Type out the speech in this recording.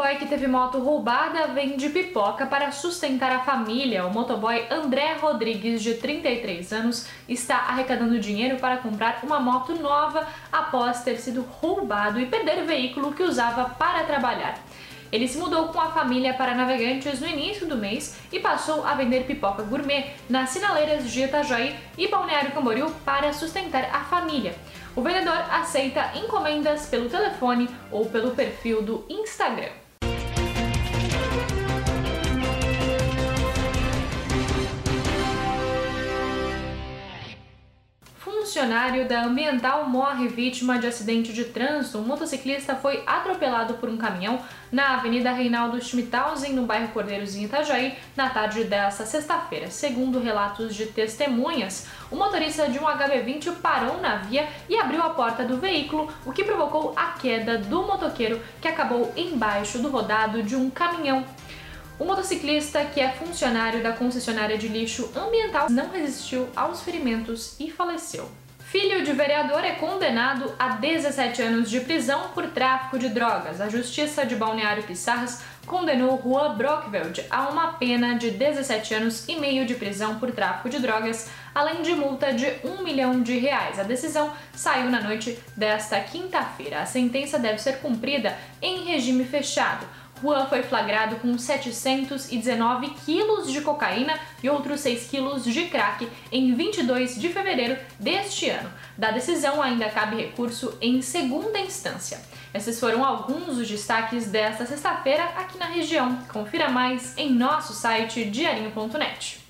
Motoboy que teve moto roubada vende pipoca para sustentar a família. O motoboy André Rodrigues, de 33 anos, está arrecadando dinheiro para comprar uma moto nova após ter sido roubado e perder o veículo que usava para trabalhar. Ele se mudou com a família para Navegantes no início do mês e passou a vender pipoca gourmet nas sinaleiras de Itajaí e Balneário Camboriú para sustentar a família. O vendedor aceita encomendas pelo telefone ou pelo perfil do Instagram. Funcionário da Ambiental morre vítima de acidente de trânsito. Um motociclista foi atropelado por um caminhão na Avenida Reinaldo Schmidhausen, no bairro Cordeiros, em Itajaí, na tarde desta sexta-feira. Segundo relatos de testemunhas, o motorista de um HB20 parou na via e abriu a porta do veículo, o que provocou a queda do motoqueiro, que acabou embaixo do rodado de um caminhão. O motociclista, que é funcionário da concessionária de lixo ambiental, não resistiu aos ferimentos e faleceu. Filho de vereador é condenado a 17 anos de prisão por tráfico de drogas. A Justiça de Balneário Pissarras condenou Juan Brockveld a uma pena de 17 anos e meio de prisão por tráfico de drogas, além de multa de 1 milhão de reais. A decisão saiu na noite desta quinta-feira. A sentença deve ser cumprida em regime fechado. Juan foi flagrado com 719 quilos de cocaína e outros 6 quilos de crack em 22 de fevereiro deste ano. Da decisão ainda cabe recurso em segunda instância. Esses foram alguns dos destaques desta sexta-feira aqui na região. Confira mais em nosso site diarinho.net.